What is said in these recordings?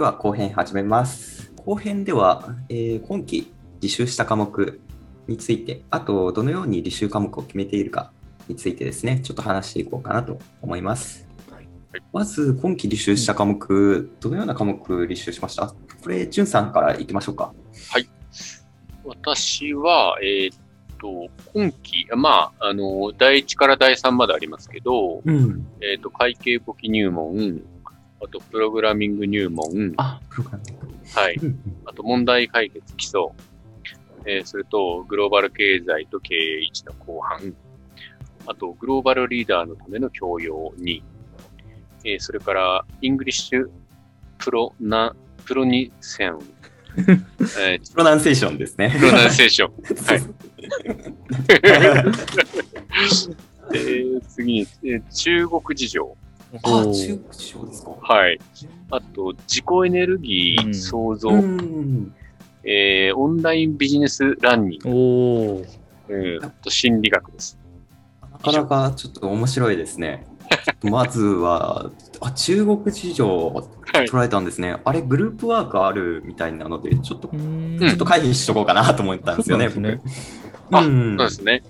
では後編始めます。後編では、えー今期履修した科目について、あとどのように履修科目を決めているかについてですね、ちょっと話していこうかなと思います。まず今期履修した科目、どのような科目履修しました？これ、じゅんさんからいきましょうか。私は、えーっと、今期、まあ、あの、第1から第3までありますけど、うん。えーっと、会計簿記入門、あと、プログラミング入門、あ、プログラミング。はい。うんあと、問題解決基礎、えーそれと、グローバル経済と経営1の後半、あと、グローバルリーダーのための教養2、えーそれから、 English Pronun、Pronunciation、えー Pronunciation ですね。 Pronunciation。はいはい。えー次に、えー中国事情。あ、中国地方ですか？はい。あと、自己エネルギー創造、うん。えーオンラインビジネスランニング、おお。うん、あと心理学です。なかなかちょっと面白いですね。まずは、あ、中国事情をはい。捉えたんですね。あれ、グループワークあるみたいなので、ちょっと、ちうんょっと回避しとこうかなと思ったんですよね、そうなん。あうんそうですね。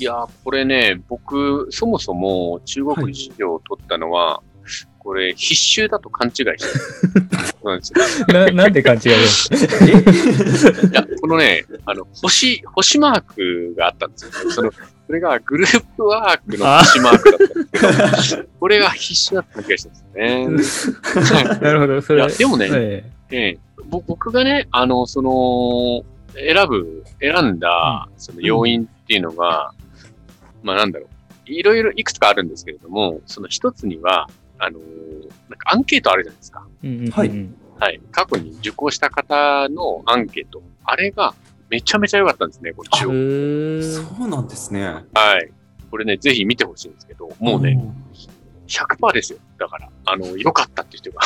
いやー、これね、僕、そもそも中国事情を取ったのは、これ、必修だと勘違いしてる。なんですよ。な、なんで勘違いです いや、このね、あの、星、星マークがあったんですよ。その、それがグループワークの星マークだったんですけど、これが必死だった気がしたんですね。なるほど、それ。いやでもねええ僕がね、あの、その、選ぶ、選んだ、その要因っていうのが、まあなんだろう、いろいろいくつかあるんですけれども、その一つには、あの、なんかアンケートあるじゃないですか。えうんはいはい。過去に受講した方のアンケート。あれがめちゃめちゃ良かったんですね、これ中国。へーそうなんですね。はい。これね、ぜひ見てほしいんですけど、もうね、100%ですよ。だから、あの、良かったっていう人が。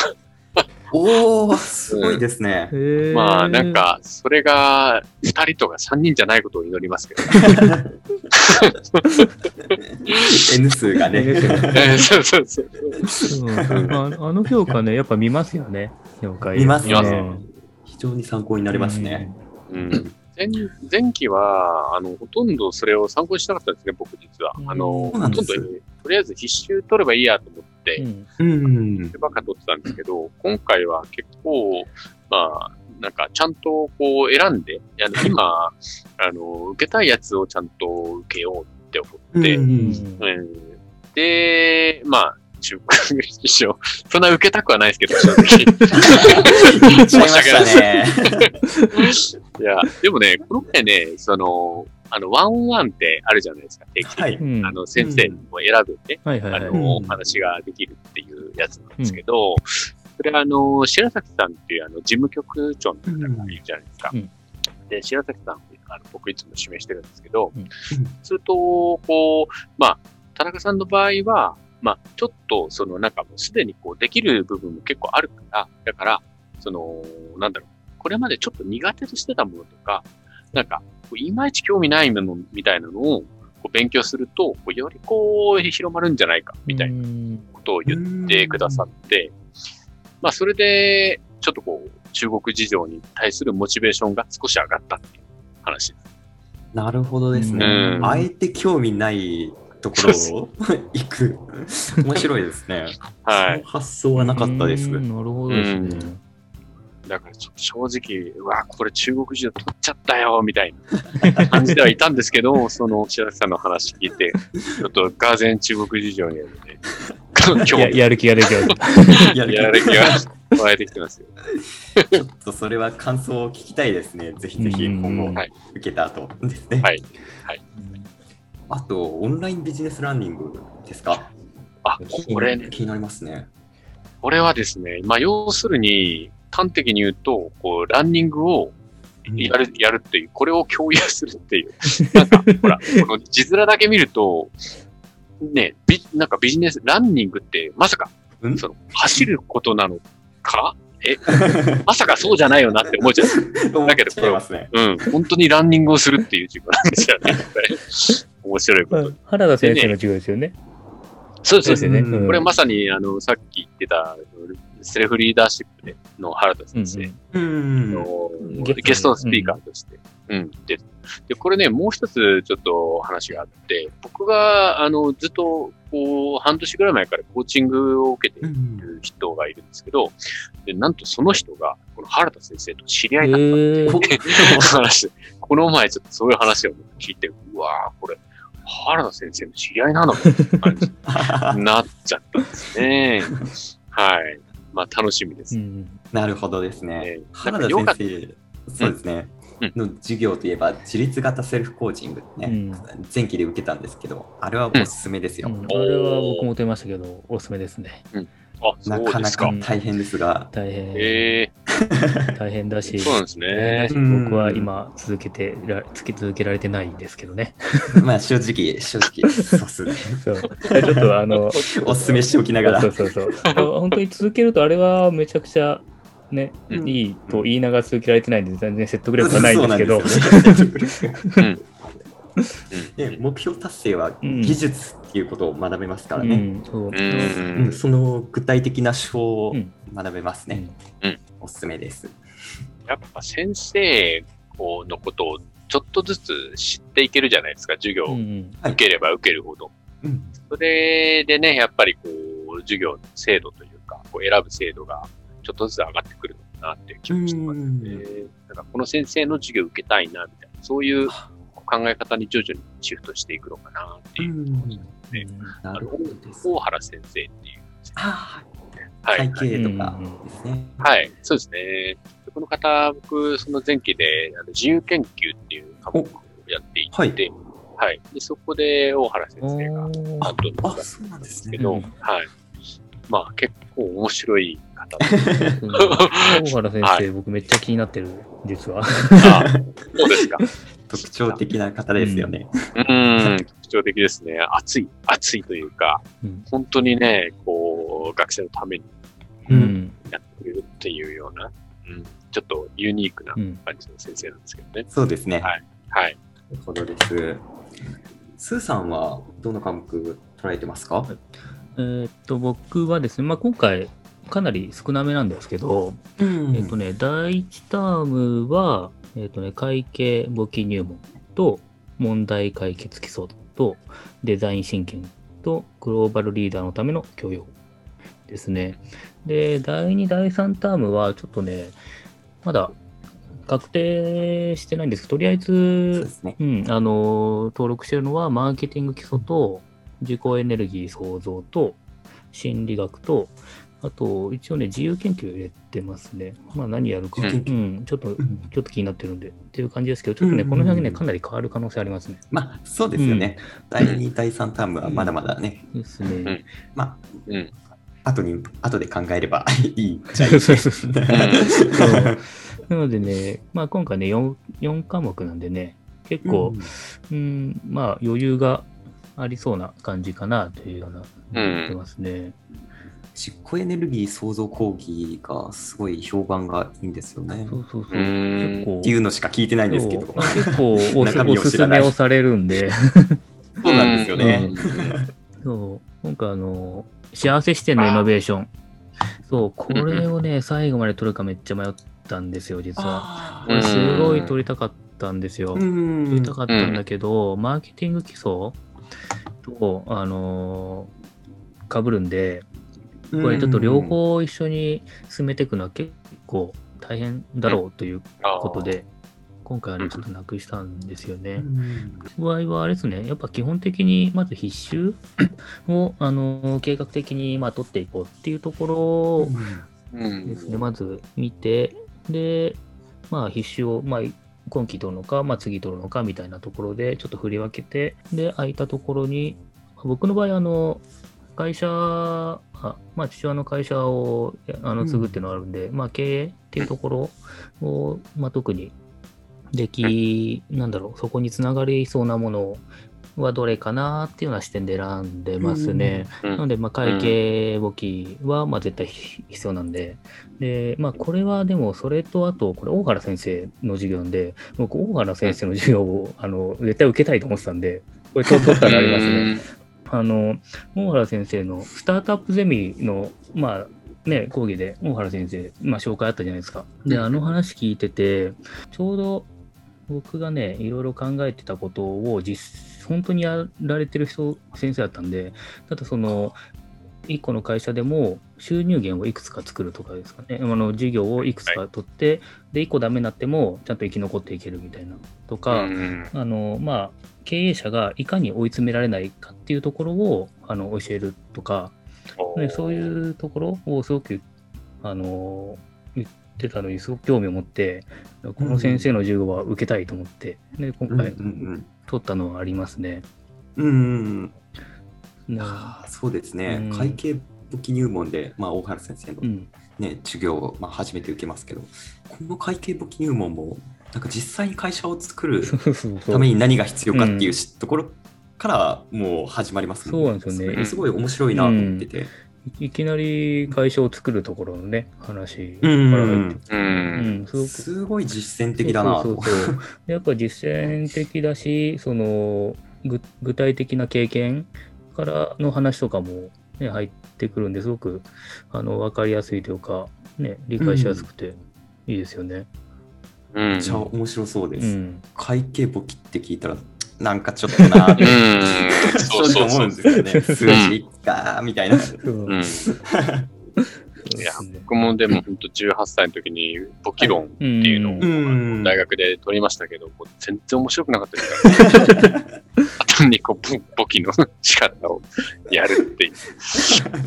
おー、すごいですね。へーまあ、なん、か、それが2人とか3人じゃないことを祈りますけど。N 数がね。えーそうそうそう。うんああの評価ね、やっぱ見ますよね。評価見ます見ます非常に参考になりますね。。うん。前前期は、あの、ほとんどそれを参考にしなかったですね、僕実は。あの、ほとんど、とりあえず必修取ればいいやと思って、うんうん。ばっか取ってたんですけど、今回は結構、まあ、なんかちゃんとこう選んで、あの今、あの、受けたいやつをちゃんと受けようって思って、ううんんうんで、まあ、中国師匠、そんな受けたくはないですけど、正直。言っちゃいましたね。いや、でもね、この前ね、その、あの、ワンオンワンってあるじゃないですか、定期的に。はい。うんあの、先生も選ぶね、はいはいはい。あの、おうん話ができるっていうやつなんですけど、それはあの、白崎さんっていうあの、事務局長の方がいるじゃないですか。うんで、白崎さんってあの僕いつも指名してるんですけど、うんすると、こう、まあ、田中さんの場合は、まあ、ちょっと、その、なんかもうすでにこう、できる部分も結構あるから、だから、その、なんだろう、これまでちょっと苦手としてたものとか、なんか、いまいち興味ないものみたいなのを、こう勉強すると、こうよりこう、広まるんじゃないか、みたいなな。ことを言ってくださって、まあ、それで、ちょっとこう、中国事情に対するモチベーションが少し上がったっていう話です。なるほどですね。うんあえて興味ないところを 行く。面白いですね。はいその発想はなかったです。うんなるほどですね。だからちょ正直、うわ、これ中国事情取っちゃったよ、みたいな 感じではいたんですけど、その白木さんの話聞いて、ちょっとガーゼン中国事情にやるね、興や味やる気ができ る。いややる気が湧いてきてますよ。ちょっとそれは感想を聞きたいですね。ぜひぜひうん今後はい受けた後ですね。はい。あと、オンラインビジネスランニングですか？あ、これね、気になりますね。これはですね、まあ、要するに、端的に言うと、こう、ランニングをやる、やるっていう、これを共有するっていう。なんか、ほら、この字面だけ見ると、ね、ビ、なんかビジネス、ランニングって、まさか、うん？その、走ることなのか？え、まさかそうじゃないよなって思っちゃう。だけど思っちゃいますね。うん、本当にランニングをするっていう授業なんですよね。面白いこと。原田先生の授業ですよね。そうです、そうです。よね。これまさに、あの、さっき言ってた、セルフリーダーシップでの原田うん先生うん。の、ゲストゲストスピーカーとして、うん、で、で、これね、もう一つちょっと話があって、僕が、あの、ずっと、こう、半年ぐらい前からコーチングを受けている人がいるんですけど、で、なんとその人が、この原田先生と知り合いだったっていうこ 話、この前ちょっとそういう話を聞いて、うわーこれ、原田先生の知り合いなの？みたいな感じになっちゃったんですね。はい。まあ、楽しみですう。ん。なるほどですねね。原田先生、そうですね。うんの授業といえば、自立型セルフコーチングね、うん前期で受けたんですけど、あれはおすすめですよ。うんあれは僕も出ましたけど、おすすめですね。なかなかか。大変ですが、大変、え 大変だし、そうなんですね僕は今続けてら、つけ続けられてないんですけどね。まあ正直、正直、そうっすね。そう。ちょっとあの、おすすめしておきながらそう。そうそうそう。本当に続けると、あれはめちゃくちゃね、うんいいと言いながら続けられてないんで、全然説得力はないんですけど、目標達成はうん技術っていうことを学べますからね。うん、そ。その具体的な手法をうん学べますね。うんおすすめです。やっぱ先生のことをちょっとずつ知っていけるじゃないですか、授業を受ければ受けるほど。うんそれでね、やっぱりこう、授業の精度というか、こう選ぶ精度がちょっとずつ上がってくるのかなっていう気もしてますね。だからこの先生の授業受けたいな、みたいな、そういう考え方に徐々にシフトしていくのかなっていう。ねなるほどです。大原先生っていう。ああ、はい。会計とかですね。はい、そうですね。でこの方、僕、その前期であの自由研究っていう科目をやっていて、はいはいでそこで大原先生が担当だあ、ったんでそうなんです。けど、うんはい。まあ、結構面白い方うん 大原先は生、僕めっちゃ気になってる、実は。あそうですか。特徴的な方ですよね。うーん、特徴的ですね。熱い、熱いというか、うん本当にね、こう、学生のためにううんん。やってくれるっていうような、うん、ちょっとユニークなうん。感じの先生なんですけどね。そうですね。はいはい。なるほどです。スーさんはどの科目捉えてますか？えーっと、僕はですね、まあ、今回、かなり少なめなんですけど、うんえっとね、第1タームは、えっとね、会計簿記入門と、問題解決基礎と、デザインシンキングと、グローバルリーダーのための教養ですね。で、第2、第3タームは、ちょっとね、まだ確定してないんですけど、とりあえずね。うん、あの、登録してるのは、マーケティング基礎と、自己エネルギー創造と、心理学と、あと、一応ね、自由研究入れてますね。まあ、何やるか、うん、ちょっと、うんちょっと気になってるんで、っていう感じですけど、ちょっとね、うんこの辺ね、かなり変わる可能性ありますね。まあ、そうですよね。第2、第3タームはまだまだね。ですね。まうん。あ、後に、後で考えれば いいじゃいなのでね、まあ、今回ね4、4科目なんでね、結構、うん、まあ、余裕がありそうな感じかなというような、うん思ってますね。実行エネルギー創造講義がすごい評判がいいんですよね。そうそうそう。うん結構っていうのしか聞いてないんですけど。結構おすすめをされるんで、そうなんですよね。そう今回あの、幸せ視点のイノベーション。そう、これをね、最後まで取るかめっちゃ迷ったんですよ、実は。あこれすごい取りたかったんですよ。取りたかったんだけど、マーケティング基礎と、あのー、被るんで、これちょっと両方一緒に進めていくのは結構大変だろうということで、今回はね、ちょっとなくしたんですよね。うん。場合はあれですね、やっぱ基本的にまず必修 を、あの、計画的にまあ取っていこうっていうところうん。ですね、まず見て、で、まあ必修を、まあ今期取るのか、まあ次取るのかみたいなところでちょっと振り分けて、で、空いたところに、僕の場合、あの、会社、あまあ父親の会社をあのうん継ぐっていうのがあるんで、まあ経営っていうところを、まあ特にでき、なんだろう、そこにつながりそうなものはどれかなっていうような視点で選んでますね。うんなので、まあ、会計簿記は、まあ、絶対必要なんで。で、まあ、これはでも、それと、あと、これ、大原先生の授業なんで、僕、大原先生の授業を、あの、絶対受けたいと思ってたんで、これ、取取ったらありますね。あの、大原先生のスタートアップゼミの、まあ、ね、講義で大原先生、まあ、紹介あったじゃないですか。で、あの話聞いてて、ちょうど僕がね、いろいろ考えてたことを実、本当にやられてる人、先生だったんで、ただその、1個の会社でも収入源をいくつか作るとかですかね、あの事業をいくつか取って、で、1個ダメになっても、ちゃんと生き残っていけるみたいなとか、うんあの、まあ、経営者がいかに追い詰められないかっていうところをあの教えるとか、ね、そういうところをすごく、あの、言ってたのにすごく興味を持って、この先生の授業は受けたいと思って、で、今うん回うん取ったのはありますね。うん。うんうん。ねあーそうですね、うん会計簿記入門で、まあ、大原先生の、うん。ね授業を、まあ、初めて受けますけど、この会計簿記入門も、なんか実際に会社を作るために何が必要かっていうところからもう始まりますもそうなんですよねすごい面白いなと思ってて。いきなり会社を作るところのね、話かうんら入ってすごくすごい実践的だなとそう。そうそうやっぱ実践的だし、その具具体的な経験からの話とかも、ね、入ってくるんですごくあの分かりやすいというか、ね、理解しやすくていいですよね。うんめっちゃ面白そうです。うん。会計簿記って聞いたら、なんかちょっとなってうん。そうそうそううんですよね。数字かみたいな。そううん。そういや僕もでも本当18歳の時に簿記論っていうのをうん大学で取りましたけど、全然面白くなかったですから、ね。単にこう簿簿記の仕方をやるっていう。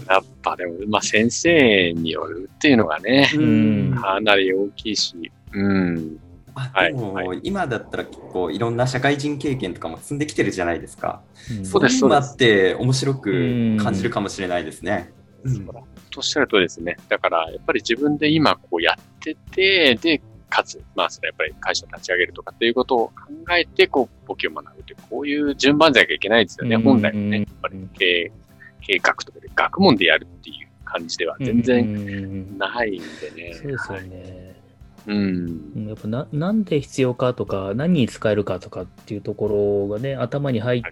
やっぱでも、まあ先生によるっていうのがね、うんかなり大きいし、うん。あはいでも、は今だったら結構いろんな社会人経験とかも積んできてるじゃないですか。うんそうですいのもあって面白くうん感じるかもしれないですね。うおっしゃるとですね、だからやっぱり自分で今こうやってて、で、かつ、まあそれやっぱり会社を立ち上げるとかっていうことを考えて、こう、簿記を学ぶという、こういう順番じゃなきゃいけないですよね、うん本来はね。やっぱり経営、経営学とかで学問でやるっていう感じでは全然然ないんでね。そうですよはいね。うん。うんやっぱななんで必要かとか何に使えるかとかっていうところがね頭に入っ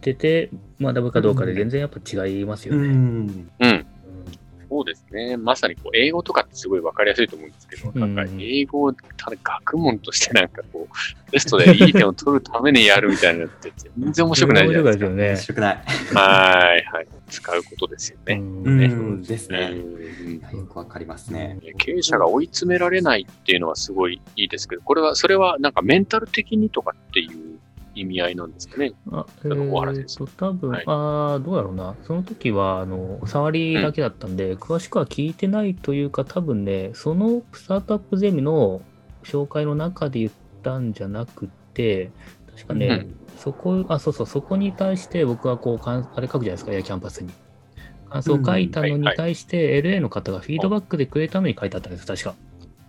てて学ぶかどうかで全然やっぱ違いますようね。んうん。そうですね。まさにこう、英語とかってすごいわかりやすいと思うんですけど、うんなんか英語をただ学問としてなんかこう、テストでいい点を取るためにやるみたいなのって全然面白くないじゃないですか。面白いですよね面。白くない。はいはい。使うことですよね。うんうんですうね。んよくわかりますね。経営者が追い詰められないっていうのはすごいいいですけど、これは、それはなんかメンタル的にとかっていう意味合いなんですかね。あ、えあの小原先ーと、多分、はいああ、どうだろうな。その時は、あの、触りだけだったんで、詳しくは聞いてないというか、多分ね、そのスタートアップゼミの紹介の中で言ったんじゃなくて、確かね、うんそこ、あ、そうそう、そこに対して僕はこう、かんあれ書くじゃないですか、エアキャンパスに。感想を書いたのに対して、LA の方がフィードバックでくれたのに書いてあったんです、確か。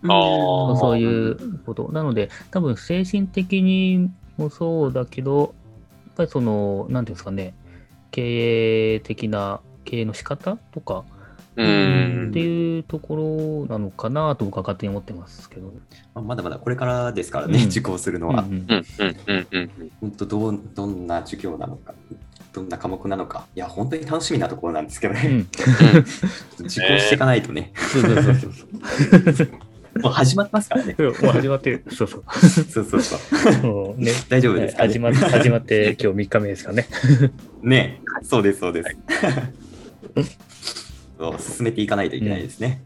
そういうこと。なので、多分精神的にもそうだけど、やっぱりその、なんていうんですかね、経営的な経営の仕方とかううんんって。いうところなのかなと僕は勝手に思ってますけど。まあまだまだこれからですからね、うん受講するのは。うんうんうんうんうんうんうん。本当どう、どんな授業なのか、どんな科目なのか、いや、本当に楽しみなところなんですけどうね、ん 受講していかないとね、そうそうそうそう。もう始まってますからね。もう始まってる。そうそう。そうそうそう。もうね、大丈夫ですか、ね、始ま始まって今日3日目ですかね。ね、そうです、そうです。そう進めていかないといけないですね。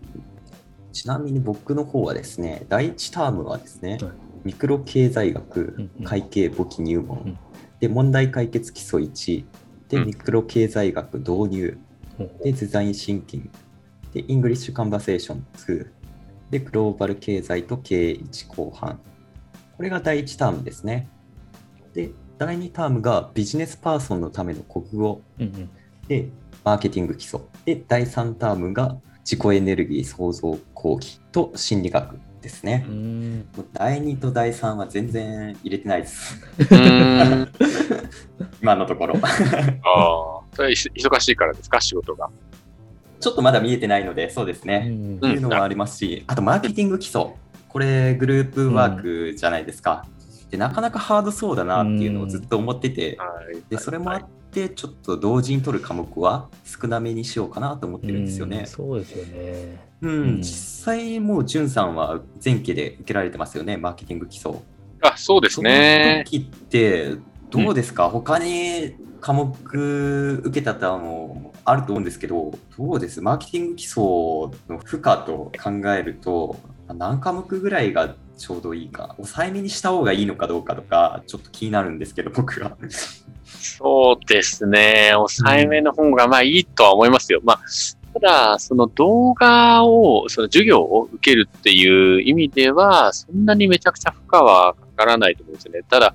ちなみに僕の方はですね、第1タームはですね、はいミクロ経済学うんうん、会計簿記入門、うんで、問題解決基礎1、で、うんミクロ経済学導入、で、 Design Thinking、で、 English Conversation 2、で、グローバル経済と経営1後半。これが第1タームですね。で、第2タームがビジネスパーソンのための国語うんうんで、マーケティング基礎。で、第3タームが自己エネルギー創造講義と心理学ですね第2と第3は全然入れてないです。うん 今のところ。ああ。それは忙しいからですか、仕事が。ちょっとまだ見えてないので、そうですうね。んっていうのもありますし、あとマーケティング基礎。これグループワークじゃないですか。でなかなかハードそうだなっていうのをずっと思ってて、はい。でそれもあっってちょっと同時に取る科目は少なめにしようかなと思ってるんですよねうん。そうですよね。うん、うん実際もう、じゅんさんは前期で受けられてますよね、マーケティング基礎。あ、そうですね。時って、どうですか、他に科目受けたのもあると思うんですけど、どうです？マーケティング基礎の負荷と考えると、何科目ぐらいがちょうどいいか、抑えめにした方がいいのかどうかとか、ちょっと気になるんですけど、僕は。そうですね。抑えめの方がまあいいとは思いますよ。まあ、ただ、その動画を、その授業を受けるっていう意味では、そんなにめちゃくちゃ負荷はかからないと思うんですよね。ただ、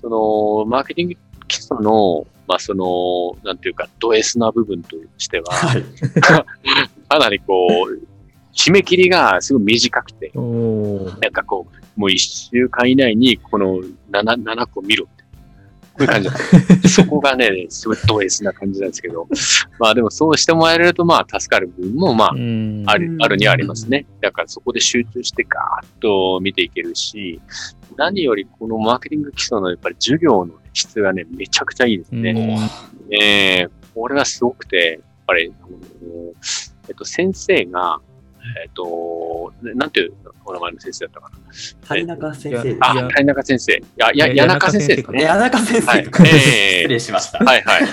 その、マーケティング基礎の、まあその、なんていうか、ド S な部分としては、はい。かなりこう、締め切りがすごい短くて、なんかこう、もう一週間以内にこの 7, 7個見ろって。こういう感じなんですそこがね、すごいド S な感じなんですけど、まあでもそうしてもらえるとまあ助かる部分もまあうんある、あるにはありますね。だからそこで集中してガーッと見ていけるし、何よりこのマーケティング基礎のやっぱり授業の質がね、めちゃくちゃいいですね。うんえー、これはすごくて、やっぱり、あのえっと、先生が、えっと、なんていうお名前の先生だったかな。谷中先生です。あ、谷中先生。いや、谷中先生ですね。谷中先生、はいえ 失礼しました。はいはい。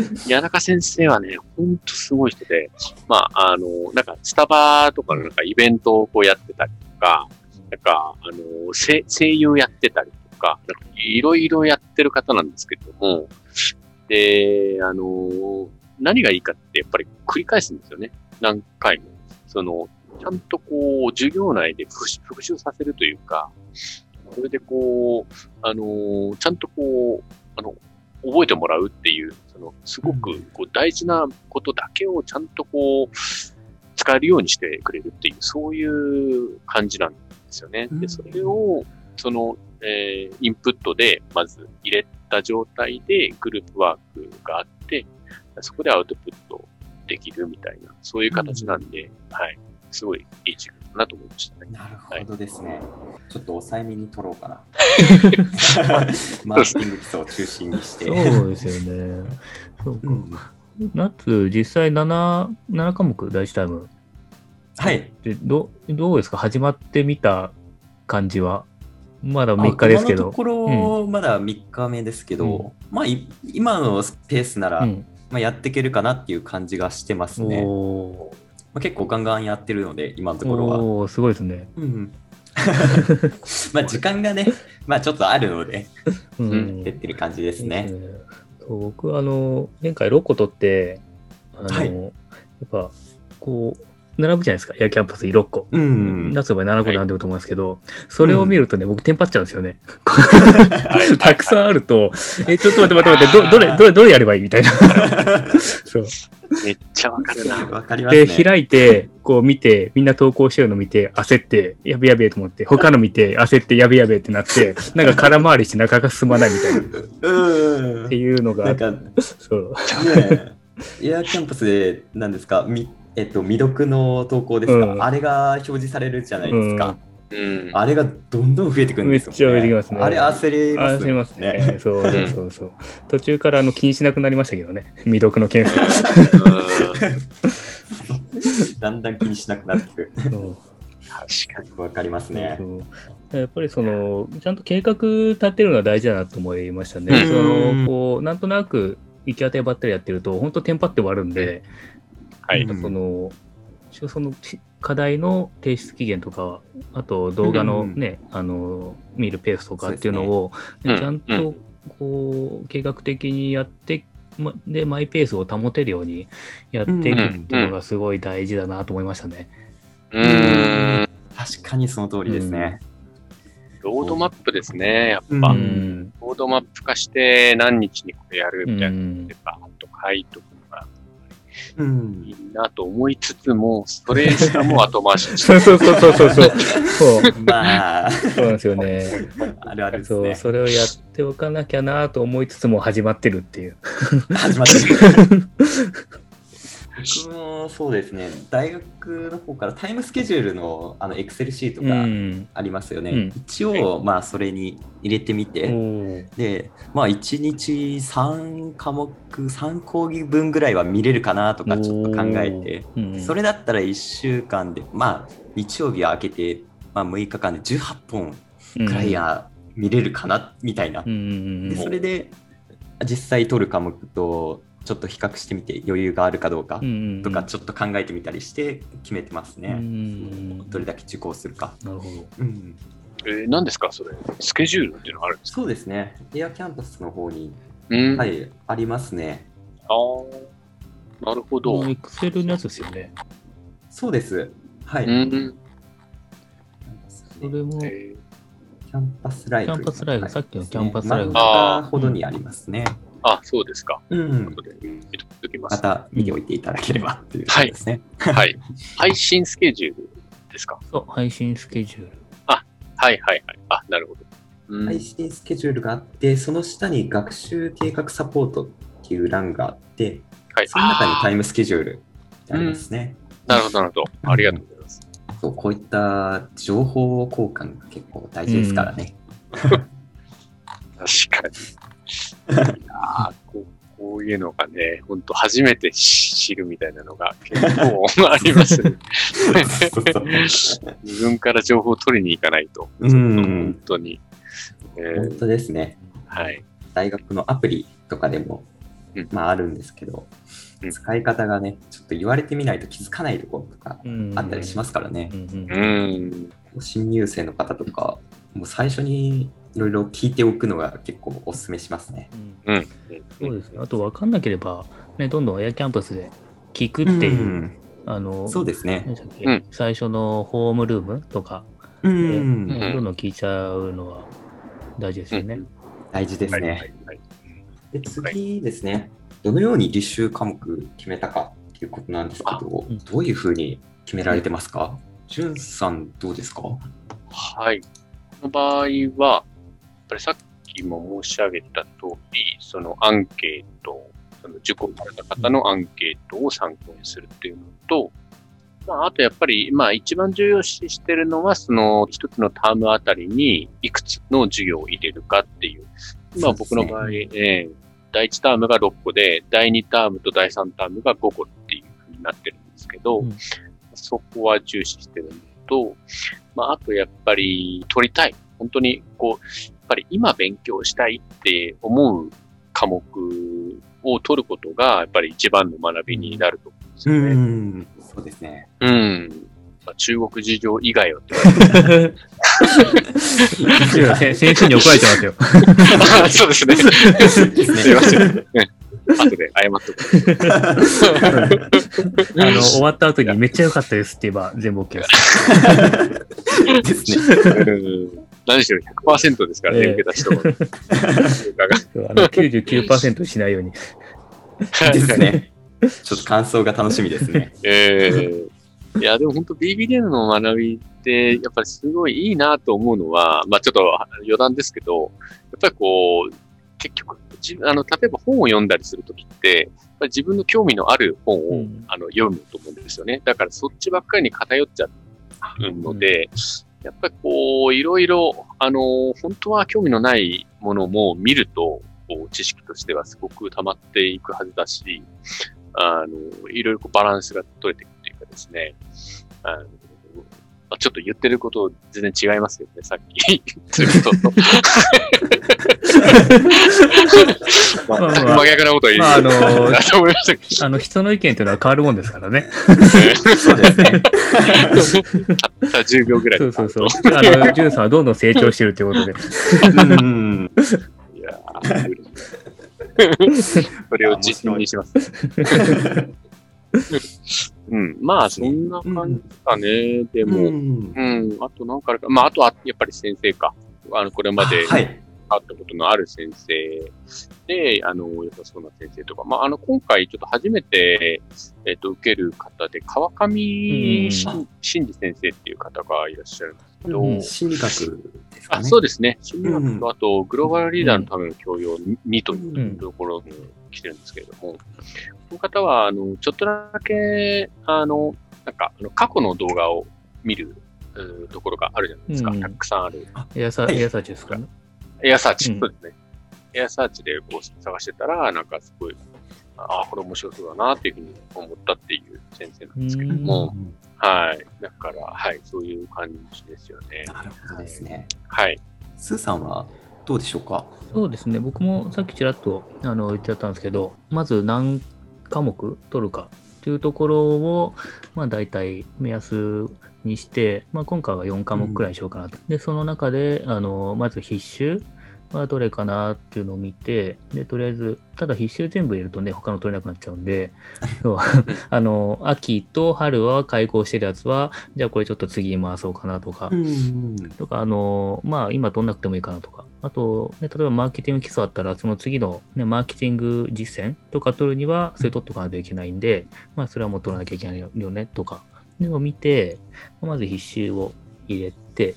谷中先生はね、ほんとすごい人で、まあ、あの、なんか、スタバとかのなんかイベントをこうやってたりとか、なんか、あの、声声優やってたりとか、なんかいろいろやってる方なんですけども、で、あの、何がいいかってやっぱり繰り返すんですよね。何回も。その、ちゃんとこう、授業内で復習復習させるというか、それでこう、あの、ちゃんとこう、あの、覚えてもらうっていう、その、すごくこう大事なことだけをちゃんとこう、使えるようにしてくれるっていう、そういう感じなんですよね。で、うんそれを、その、えーインプットで、まず入れた状態でグループワークがあって、そこでアウトプットできるみたいな、そういう形なんで、はい。すごいいい時間だなと思いましたね。なるほどですね。ちょっと抑えめに取ろうかな。マーケティング基礎を中心にして。そうですよね。そうか。うん夏、実際7、7科目、第一タイム。はい。でどどうですか？始まってみた感じは？まだ3日ですけどあ今のと。ころ、まだ3日目ですけど、まあ、い今のペースなら、うん。ままあ、やっていけるかなっていう感じがしてますね。まあ、結構ガンガンやってるので、今のところは。おーすごいですね。うん、まあ時間がね、まあちょっとあるので、うん。出てる感じですね。そうそう僕、あの、前回6個取って、あの、はいやっぱ、こう、並ぶじゃないですか、エアキャンパス6個。うん。夏の場合7個並んでると思いますけど、それを見るとね、僕、テンパっちゃうんですよね。はい たくさんあると、え、ちょっと待って待って待って、どどれ、どれ、どれやればいいみたいな。そう。めっちゃわかるな。わかりますね。で、開いて、こう見て、みんな投稿してるの見て、焦って、やべやべと思って、他の見て、焦って、やべやべってなって、なんか空回りしてなかなか進まないみたいな、っうん。ていうのがあなんか、そう。ねえ、エアキャンパスで、何ですか、みえっと、未読の投稿ですか、うんあれが表示されるじゃないですか。うん。あれがどんどん増えてくるんですよ、ね。めっちゃ増えてきますねあれ焦りますあ、すみませんね。そうそうそうそう。途中からあの気にしなくなりましたけどね。未読の件数。だんだん気にしなくなってくる。そう確かに。わかりますね。そうやっぱりその、ちゃんと計画立てるのは大事だなと思いましたね。うんその、こう、なんとなく行き当たりばったりやってると、本当テンパって終わるんで、はい。うんその、一応そのし課題の提出期限とか、あと動画のね、あの、見るペースとかっていうのを、ねちゃんと、こう、計画的にやって、まで、マイペースを保てるようにやっていくっていうのがすごい大事だなと思いましたね。うーん。確かにその通りですね。ロードマップですね。やっうんぱ、うん。ロードマップ化して何日にこれやるみたいなのうんと書いとくのがうんいいなと思いつつも、それすらも後回しそう そうそうそうそうそう。そう。まあ、そうなんですよね。あるあるですそう、ね。それをやっておかなきゃなと思いつつも始まってるっていう。始まってる。僕もそうですね、大学の方からタイムスケジュールのあのエクセルシートうがん。ありますよね。うん。一応、まあ、それに入れてみおて、ー。で、まあ、1日3科目、3講義分ぐらいは見れるかなとかちょっと考えて、うん。それだったら1週間で、まあ、日曜日は明けて、まあ、6日間で18本くらいや見れるかな、みたいな。でそれで実際取る科目とちょっと比較してみて余裕があるかどうかうんとかちょっと考えてみたりして決めてますうね。んどれだけ受講するか。なるほど。うん、えー、何ですかそれ？スケジュールっていうのがあるんですか？そうですね。エアキャンパスの方に、うん。。はいい、ありますね。ああ。なるほど。エクセルのやつですよね。そうです。はい。うん。それも、キえキャンパスライフ。ャンパスライフ、はいさっきのキャンパスライフ真ん。中ほどにありますね。ー、あ、そうですか。うん後。で見ておきま。ますた見ておいていただければということですね。はい。配信スケジュールですか？そう、配信スケジュール。はいはいはい。あ、なるほど。うん配信スケジュールがあって、その下に学習計画サポートっていう欄があって、はい。その中にタイム。ムスケジュールってありますね。なるほど、なるほど。ありがとうございます。そうこういった情報交換が結構大事ですからね。確かに。いやーこうこういうのがね、本当初めて知るみたいなのが結構ありますね。自分から情報を取りに行かないと。うん本当に。えー本当ですね。はい。大学のアプリとかでも、うんまああるんですけど、うん使い方がね、ちょっと言われてみないと気づかないところとかうんあったりしますからねう。ん。新入生の方とか、もう最初にいろいろ聞いておくのが結構お勧めしますね。うんうん。そうですね。あと分かんなければ、ね、どんどんエアキャンパスで聞くっていう、んあの、そうですね。何でしたっけうん最初のホームルームとか、うん、うんどんどん聞いちゃうのは大事ですよね。大事ですね。はいはいはい。で次ですね、どのように履修科目決めたかっていうことなんですけど、うんどういうふうに決められてますか？じゅんさん、どうですか？はい。この場合は、ぱりさっきも申し上げた通り、そのアンケート、その受講された方のアンケートを参考にするっていうのと、まあ、あとやっぱり、まあ一番重要視してるのは、その一つのタームあたりにいくつの授業を入れるかっていう。まあ僕の場合、そうえー第1タームが6個で、第2タームと第3タームが5個っていうふうになってるんですけど、うんそこは重視してるのと、まあ、あとやっぱり取りたい。本当に、こう、ぱり今勉強したいって思う科目を取ることが、やっぱり一番の学びになると思うんですうよね。ん、そうですね。うん。まあ、中国事情以外はっていや先先生に怒られてますよ。あそうですね。すいません後で謝っとく。あの、終わった後にめっちゃ良かったですって言えば全部 OK です。ですね。うん何しろ100%ですからね、ええ受けた人は。あの99%しないように。ですね。ちょっと感想が楽しみですね。ええいや、でも本当 BBDM の学びって、やっぱりすごいいいなと思うのは、まあちょっと余談ですけど、やっぱりこう、結局、じあの、例えば本を読んだりするときって、自分の興味のある本を、うんあの読むと思うんですよね。だからそっちばっかりに偏っちゃうので、やっぱりこう、いろいろ、あの、本当は興味のないものも見ると、こう知識としてはすごく溜まっていくはずだし、あの、いろいろこうバランスが取れていくというかですね、あの、まあ、ちょっと言ってること全然違いますけどね、さっき言ってることと。ま あ真逆なことを言う。まああのと思いましたけどあの、人の意見というのは変わるもんですからね。そうですね。たった10秒ぐらいでそうそうそう。あの、ジュンさんはどんどん成長してるということで。うん。いやそれを実践にします。うん、まあ、そんな感じですかね。でも、うんうん、あとなんかあるか、まあ、あとは、やっぱり先生か。あの、これまではい。会ったことのある先生で、あの、良さそうな先生とか、まあ、あの、今回ちょっと初めて、えっ、と、受ける方で、川上うん真真司先生っていう方がいらっしゃるんですけど、うん心理学ですかあね。そうですね。心理学うんと、あと、グローバルリーダーのための教養2というところ来てるんですけれども、この方は、あの、ちょっとだけ、あの、なんか、あの過去の動画を見るうところがあるじゃないですか。うんたくさんある。エアサはいエアサーチですか？ね。エアサーチ、うんそうですね。エアサーチでこう探してたら、なんかすごい、ああ、これ面白そうだなっていうふうに思ったっていう先生なんですけども、はい。だから、はい、そういう感じですよね。なるほどですね。はい。スーさんはどうでしょうか？そうですね。僕もさっきちらっとあの言ってたんですけど、まず何科目取るかというところを、まあ大体目安にして、まあ今回は4科目くらいにしようかなと。で、その中で、あの、まず必修はどれかなっていうのを見て、で、とりあえず、ただ必修全部入れるとね、他の取れなくなっちゃうんで、そう あの、秋と春は開校してるやつは、じゃあこれちょっと次に回そうかなとか、ん。とか、あの、まあ、今取んなくてもいいかなとか。あと、ね、例えばマーケティング基礎あったら、その次の、ね、マーケティング実践とか取るには、それ取っとかないといけないんで、まあ、それはもう取らなきゃいけないよね、とか。でも見て、まず必修を入れて、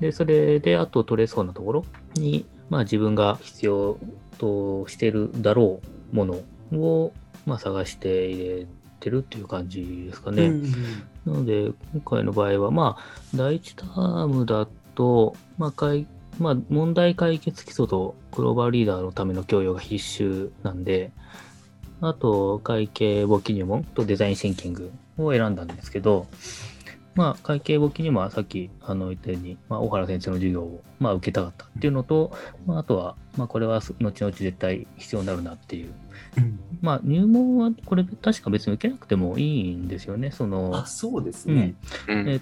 で、それで、あと取れそうなところに、まあ、自分が必要としてるだろうものを、まあ、探して入れてるっていう感じですかね。なので、今回の場合は、まあ、第一タームだと、まあ、かいまあ、問題解決基礎とグローバルリーダーのための教養が必修なんで、あと、会計簿記入門とデザインシンキングを選んだんですけど、まあ、会計簿記入門はさっきあの言ったように、まあ、小原先生の授業を、まあ、受けたかったっていうのと、まあ、あとは、まあ、これは後々絶対必要になるなっていう。まあ、入門はこれ確か別に受けなくてもいいんですよね。そのあ、そうですねうん。うんえ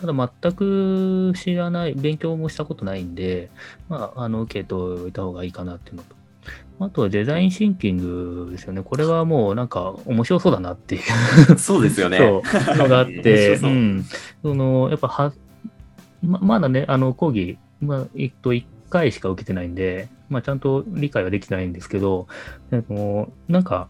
ただ全く知らない、勉強もしたことないんで、まあ、あの、受けておいた方がいいかなっていうのと。あとはデザインシンキングですよね。これはもうなんか面白そうだなっていう、そうですよね。そう、のがあっ面て、ううん。その、やっぱは、ままだね、あの、講義、まあ、えっと、1回しか受けてないんで、まあ、ちゃんと理解はできてないんですけど、あのなんか、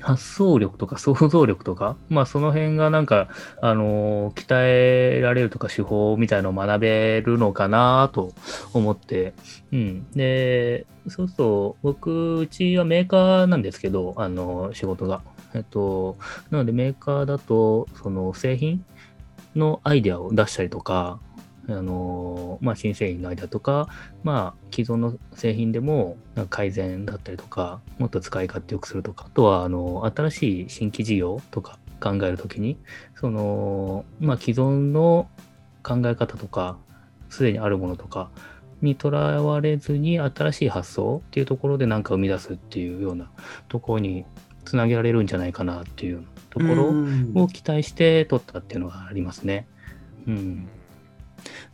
発想力とか想像力とか、まあその辺がなんか、あの鍛えられるとか手法みたいのを学べるのかなと思って、うん。で、そうすると、僕、うちはメーカーなんですけど、あの、仕事が。えっと、なのでメーカーだと、その製品のアイデアを出したりとか、あのまあ、新製品のアイデアとか、まあ、既存の製品でも改善だったりとか、もっと使い勝手良くするとか、あとはあの新しい新規事業とか考えるときに、その、まあ、既存の考え方とか、すでにあるものとかにとらわれずに新しい発想っていうところで何か生み出すっていうようなところにつなげられるんじゃないかなっていうところうんを期待して取ったっていうのがありますね。うん。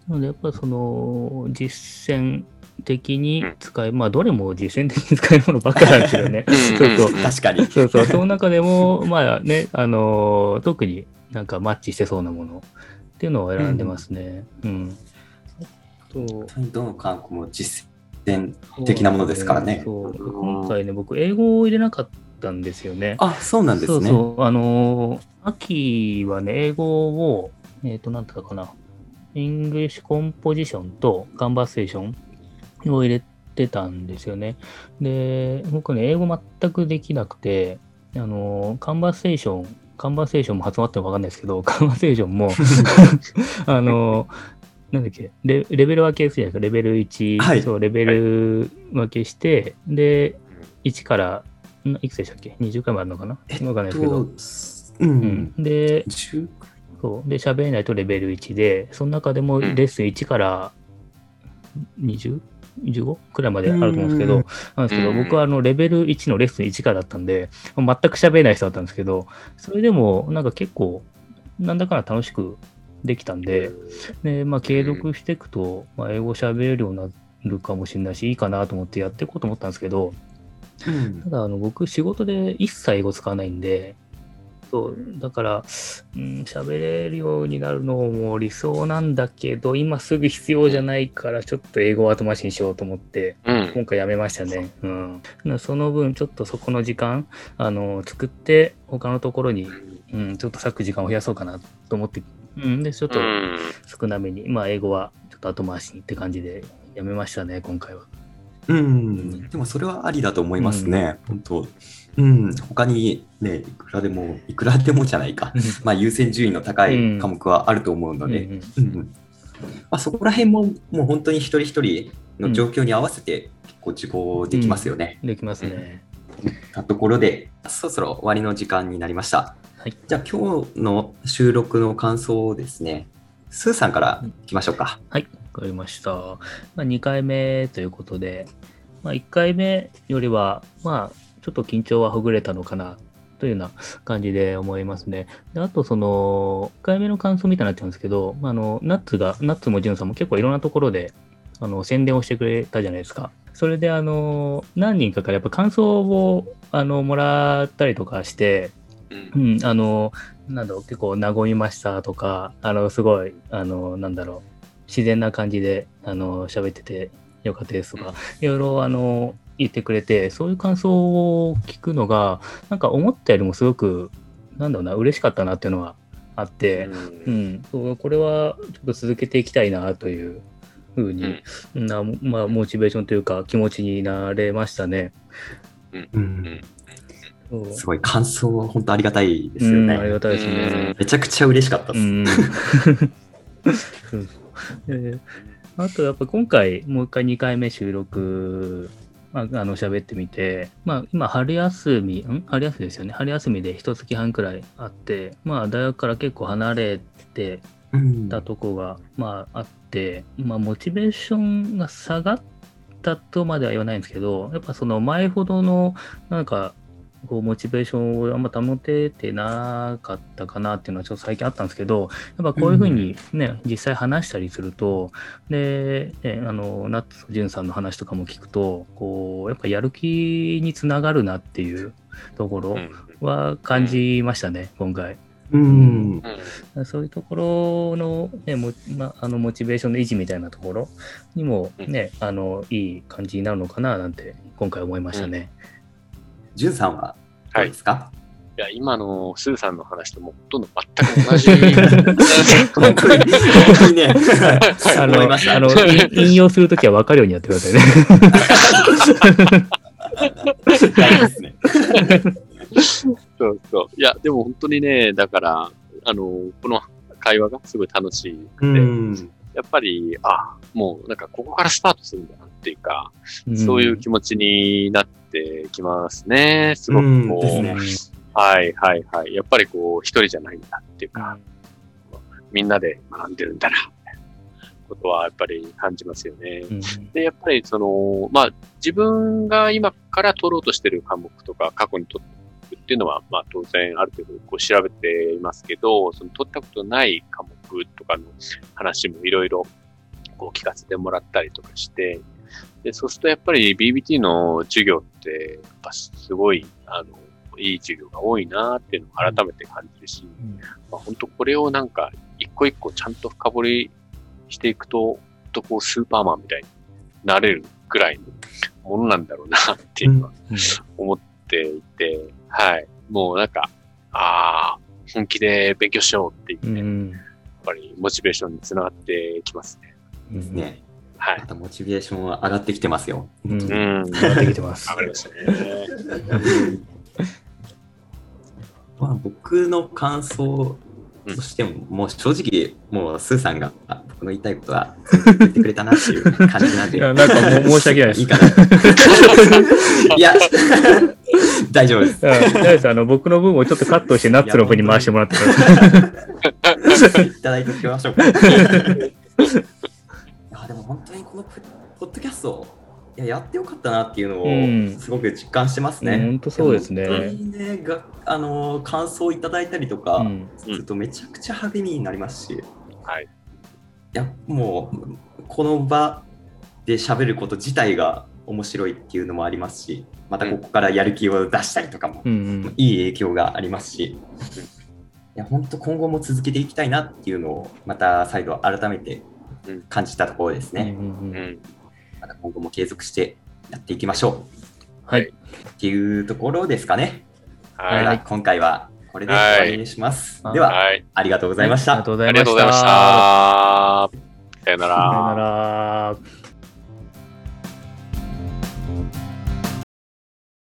なので、やっぱその、実践的に使え、まあ、どれも実践的に使えるものばっかなんですよね。うん そうそう。確かに。そうそう。その中でも、まあね、あの特になんかマッチしてそうなものっていうのを選んでますね。うん。あと本当にどの科目も実践的なものですからねそうで今回ね、僕、英語を入れなかったんですよね。あ、そうなんですね。そうそう。あのー秋はね、英語を、えっ、と、なんていうのかな。 English Composition と Conversation を入れてたんですよね。で、僕ね、英語全くできなくて、あのーカンバーセーション、カンバーセーションも発音あってもわかんないですけど、カンバーセーションも、あのーなんだっけレ、レベル分けするじゃないですか。レベル1、はいそう、レベル分けして、で、1から、んいくつでしたっけ ?20 回もあるのかな？えっわかんないですけど。と、ううんん、で、10そう。で、喋れないとレベル1で、その中でもレうん。ッスン1から20、15くらいまであると思うんですけど、うん。なんですけど、うん。僕はあのレベル1のレッスン1からだったんで、全く喋れない人だったんですけど、それでもなんか結構、なんだかんだ楽しくできたんで、で、まあ継続していくと、まあ、英語喋れるようになるかもしれないし、いいかなと思ってやっていこうと思ったんですけど、うん。ただ、あの、僕、仕事で一切英語使わないんで、そう、だから、うん、喋れるようになるのも理想なんだけど、今すぐ必要じゃないから、ちょっと英語を後回しにしようと思って、うん。今回やめましたね。うん。なその分、ちょっとそこの時間、あの、作って、他のところに、うん、ちょっと割く時間を増やそうかなと思って、うん、で、ちょっとうん少なめに、まあ、英語はちょっと後回しにって感じでやめましたね、今回は。うん、でもそれはありだと思いますね、本当。うん、他にね、いくらでも、いくらでもじゃないか、まあ優先順位の高い科目はあると思うので、そこら辺ももう本当に一人一人の状況に合わせて結構受講できますよね。できますね。たところで、そろそろ終わりの時間になりました。はい。じゃあ今日の収録の感想をですね、スーさんからいきましょうか。はい、わかりました。まあ、2回目ということで、まあ、1回目よりは、まあ、ちょっと緊張はほぐれたのかなというような感じで思いますね。であと、その、1回目の感想みたいになっちゃうんですけど、まあ、あの、ナッツが、ナッツもジュンさんも結構いろんなところで、あの、宣伝をしてくれたじゃないですか。それで、あの、何人かからやっぱ感想を、あの、もらったりとかして、うんうん、あの、なんだろう、結構和みましたとか、あの、すごい、あの、なんだろう、自然な感じで、あの、喋っててよかったですとか、いろいろ、あの、言ってくれて、そういう感想を聞くのが、なんか思ったよりもすごく、なんだろうな、嬉しかったなっていうのはあって、ううん。うこれはちょっと続けていきたいなというふうに、なまあ、モチベーションというか気持ちになれましたね。うん。すごい感想は本当ありがたいですようん、ね。ありがたいですね。めちゃくちゃ嬉しかったです。あとやっぱ今回もう一回2回目収録まあ、あの喋ってみて、まあ、今春休みん？春休みですよね。春休みで一月半くらいあってまあ大学から結構離れてうん。たとこが、まあ、あって、まあ、モチベーションが下がったとまでは言わないんですけど、やっぱその前ほどの、なんか、こう、モチベーションをあんま保ててなかったかなっていうのはちょっと最近あったんですけど、やっぱこういうふうにね、実際話したりすると、で、ねあの、ナッツジュンさんの話とかも聞くと、こう、やっぱやる気につながるなっていうところうんは感じましたね、今回。うんうんそういうところの,、ねもま、あのモチベーションの維持みたいなところにも、ねあのいい感じになるのかななんて今回思いましたね。ジュンさんはどうですか、いや、今のスーさんの話ともうほとんど全く同じ。本当に、本当にね、あのあの引引用するときは分かるようにやってくださいね。ね。そうそう。いや、でも本当にね、だから、あの、この会話がすごい楽しい。うん。やっぱり、あ、もうなんかここからスタートするんだなっていうか、んそういう気持ちになってきますね。すごうんくこう、ですねはいはいはい。やっぱりこう、一人じゃないんだっていうか、みんなで学んでるんだなことはやっぱり感じますよね。うんで、やっぱりその、まあ、自分が今から取ろうとしてる科目とか、過去に取ってっていうのは、まあ、当然ある程度こう調べていますけど、その取ったことない科目とかの話もいろいろこう聞かせてもらったりとかして、で、そうするとやっぱり BBT の授業って、やっぱすごい、あの、いい授業が多いなっていうのを改めて感じるし、うん。まあ、本当これをなんか一個一個ちゃんと深掘りしていくと、本当こうスーパーマンみたいになれるぐらいのものなんだろうなっていうのは思っていて、はい。もうなんか、ああ、本気で勉強しようっていうね、やっうんぱりモチベーションにつながってきますね。うんね、はいま。たモチベーションは上がってきてますよ。うんうん。上がってきてます上。がりましたね。まあ、僕の感想としても、もう正直、もうスーさんがあ僕の言いたいことは言ってくれたなっていう感じなんで。いやなんかもう申し訳ないですいいかな。いや、大丈夫です。うん大丈夫ですあの僕の分をちょっとカットしてナッツの分に回してもらってください。いただいておきましょうか。いや、でも本当にこのポポッドキャスト、いややってよかったなっていうのうんをすごく実感してますね。うん本当そうですね本当にねがあの感想いただいたりとかうんするとめちゃくちゃ励みになりますし、いはい。やもうこの場で喋ること自体が面白いっていうのもありますし、またここからやる気を出したりとかもうんうんいい影響がありますし、いや本当今後も続けていきたいなっていうのをまた再度改めてうん感じたところですね。うんうんうんうん。また今後も継続してやっていきましょうはい。っていうところですかね。はい。今回はこれで終わりにします。はいでは、はい。ありがとうございましたありがと。うござあいました。りがとうございました。さよなら。さよなら。